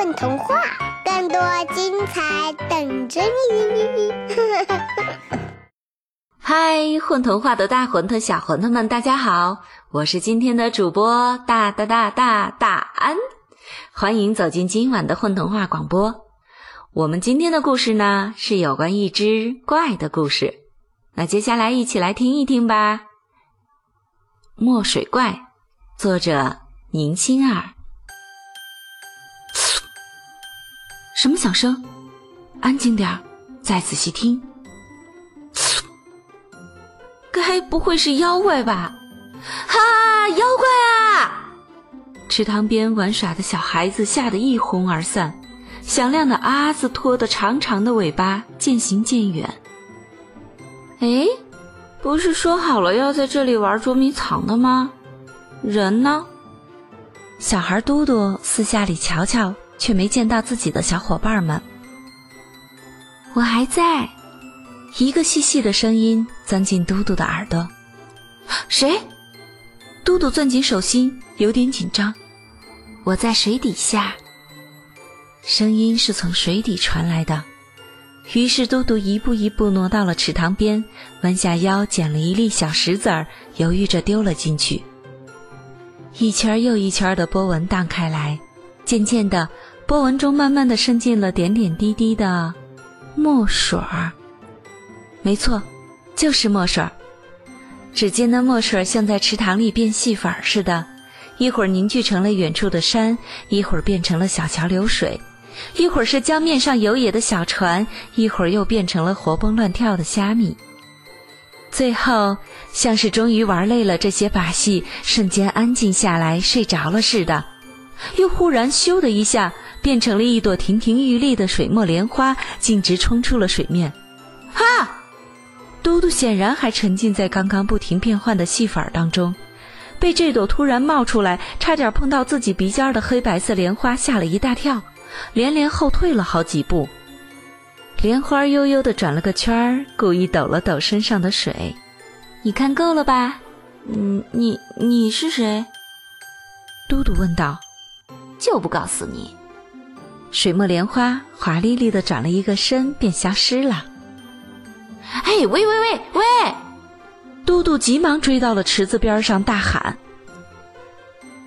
混童话，更多精彩等着你！嗨，混童话的大馄饨、小馄饨们，大家好，我是今天的主播大大大大大安，欢迎走进今晚的混童话广播。我们今天的故事呢，是有关一只怪的故事。那接下来一起来听一听吧。墨水怪，作者宁心儿。什么响声？安静点儿，再仔细听。该不会是妖怪吧？哈，妖怪啊！池塘边玩耍的小孩子吓得一哄而散。响亮的阿子拖得长长的尾巴渐行渐远。哎，不是说好了要在这里玩捉迷藏的吗？人呢？小孩嘟嘟四下里瞧瞧，却没见到自己的小伙伴们。我还在。一个细细的声音钻进嘟嘟的耳朵。谁？嘟嘟攥紧手心，有点紧张。我在水底下。声音是从水底传来的，于是嘟嘟一步一步挪到了池塘边，弯下腰捡了一粒小石子儿，犹豫着丢了进去。一圈又一圈的波纹荡开来，渐渐的，波纹中慢慢的渗进了点点滴滴的墨水儿。没错，就是墨水儿。只见那墨水像在池塘里变细粉似的，一会儿凝聚成了远处的山，一会儿变成了小桥流水。一会儿是江面上游野的小船，一会儿又变成了活蹦乱跳的虾米。最后，像是终于玩累了这些把戏，瞬间安静下来，睡着了似的，又忽然咻的一下，变成了一朵亭亭玉立的水墨莲花，径直冲出了水面。哈！嘟嘟显然还沉浸在刚刚不停变换的戏法当中，被这朵突然冒出来、差点碰到自己鼻尖的黑白色莲花吓了一大跳。连连后退了好几步，莲花悠悠地转了个圈儿，故意抖了抖身上的水。你看够了吧？嗯，你你是谁？嘟嘟问道。就不告诉你。水墨莲花华丽丽的转了一个身，便消失了。哎，喂喂喂喂！嘟嘟急忙追到了池子边上，大喊：“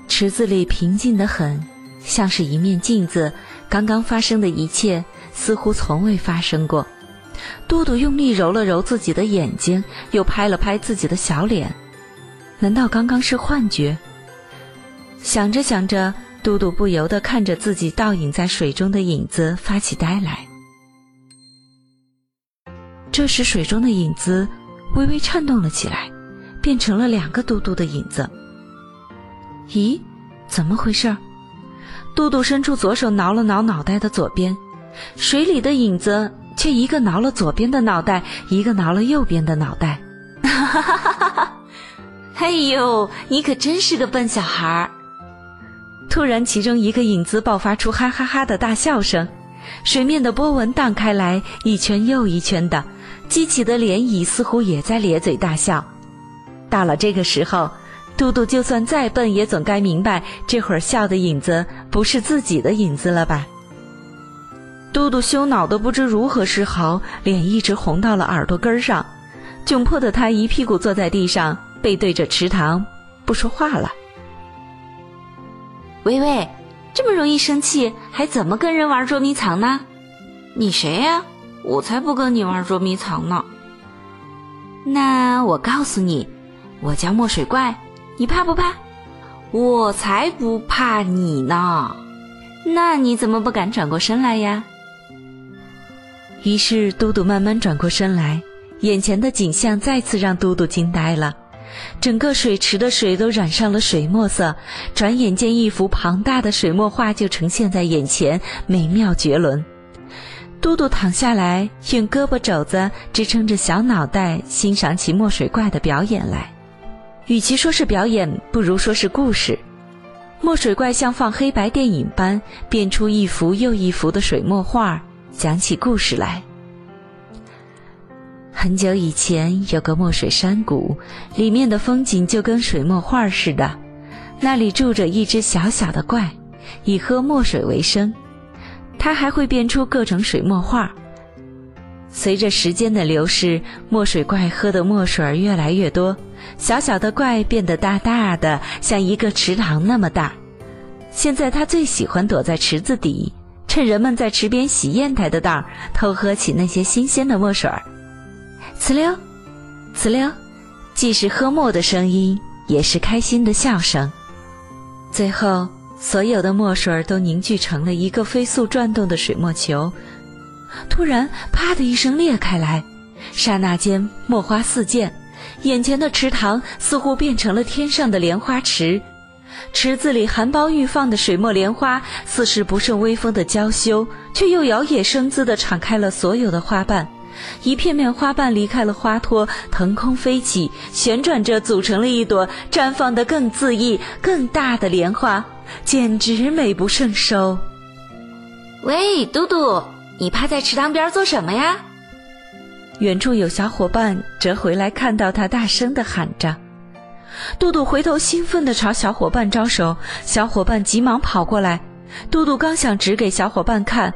池子里平静的很。”像是一面镜子，刚刚发生的一切似乎从未发生过。嘟嘟用力揉了揉自己的眼睛，又拍了拍自己的小脸，难道刚刚是幻觉？想着想着，嘟嘟不由得看着自己倒影在水中的影子发起呆来。这时，水中的影子微微颤动了起来，变成了两个嘟嘟的影子。咦，怎么回事？嘟嘟伸出左手挠了挠脑袋的左边，水里的影子却一个挠了左边的脑袋，一个挠了右边的脑袋。哈哈哈哈哈哈！哎呦，你可真是个笨小孩儿！突然，其中一个影子爆发出哈哈哈的大笑声，水面的波纹荡开来，一圈又一圈的，激起的涟漪似乎也在咧嘴大笑。到了这个时候。嘟嘟就算再笨，也总该明白这会儿笑的影子不是自己的影子了吧？嘟嘟羞恼的不知如何是好，脸一直红到了耳朵根上，窘迫的他一屁股坐在地上，背对着池塘，不说话了。喂喂，这么容易生气，还怎么跟人玩捉迷藏呢？你谁呀？我才不跟你玩捉迷藏呢。那我告诉你，我叫墨水怪。你怕不怕？我才不怕你呢！那你怎么不敢转过身来呀？于是嘟嘟慢慢转过身来，眼前的景象再次让嘟嘟惊呆了。整个水池的水都染上了水墨色，转眼间一幅庞大的水墨画就呈现在眼前，美妙绝伦。嘟嘟躺下来，用胳膊肘子支撑着小脑袋，欣赏起墨水怪的表演来。与其说是表演，不如说是故事。墨水怪像放黑白电影般变出一幅又一幅的水墨画，讲起故事来。很久以前，有个墨水山谷，里面的风景就跟水墨画似的。那里住着一只小小的怪，以喝墨水为生。它还会变出各种水墨画。随着时间的流逝，墨水怪喝的墨水越来越多，小小的怪变得大大的，像一个池塘那么大。现在它最喜欢躲在池子底，趁人们在池边洗砚台的当儿，偷喝起那些新鲜的墨水儿。呲溜，呲溜，既是喝墨的声音，也是开心的笑声。最后，所有的墨水都凝聚成了一个飞速转动的水墨球。突然，啪的一声裂开来，刹那间墨花四溅，眼前的池塘似乎变成了天上的莲花池。池子里含苞欲放的水墨莲花，似是不胜微风的娇羞，却又摇曳生姿地敞开了所有的花瓣。一片片花瓣离开了花托，腾空飞起，旋转着组成了一朵绽放得更恣意、更大的莲花，简直美不胜收。喂，嘟嘟。你趴在池塘边做什么呀？远处有小伙伴折回来，看到他，大声的喊着。嘟嘟回头兴奋地朝小伙伴招手，小伙伴急忙跑过来。嘟嘟刚想指给小伙伴看，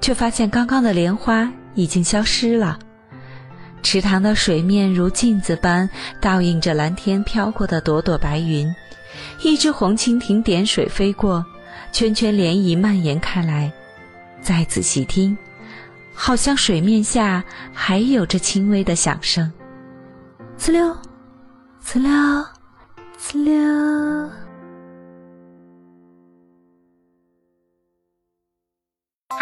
却发现刚刚的莲花已经消失了。池塘的水面如镜子般倒映着蓝天飘过的朵朵白云，一只红蜻蜓点水飞过，圈圈涟漪蔓延开来。再仔细听，好像水面下还有着轻微的响声，呲溜，呲溜，呲溜。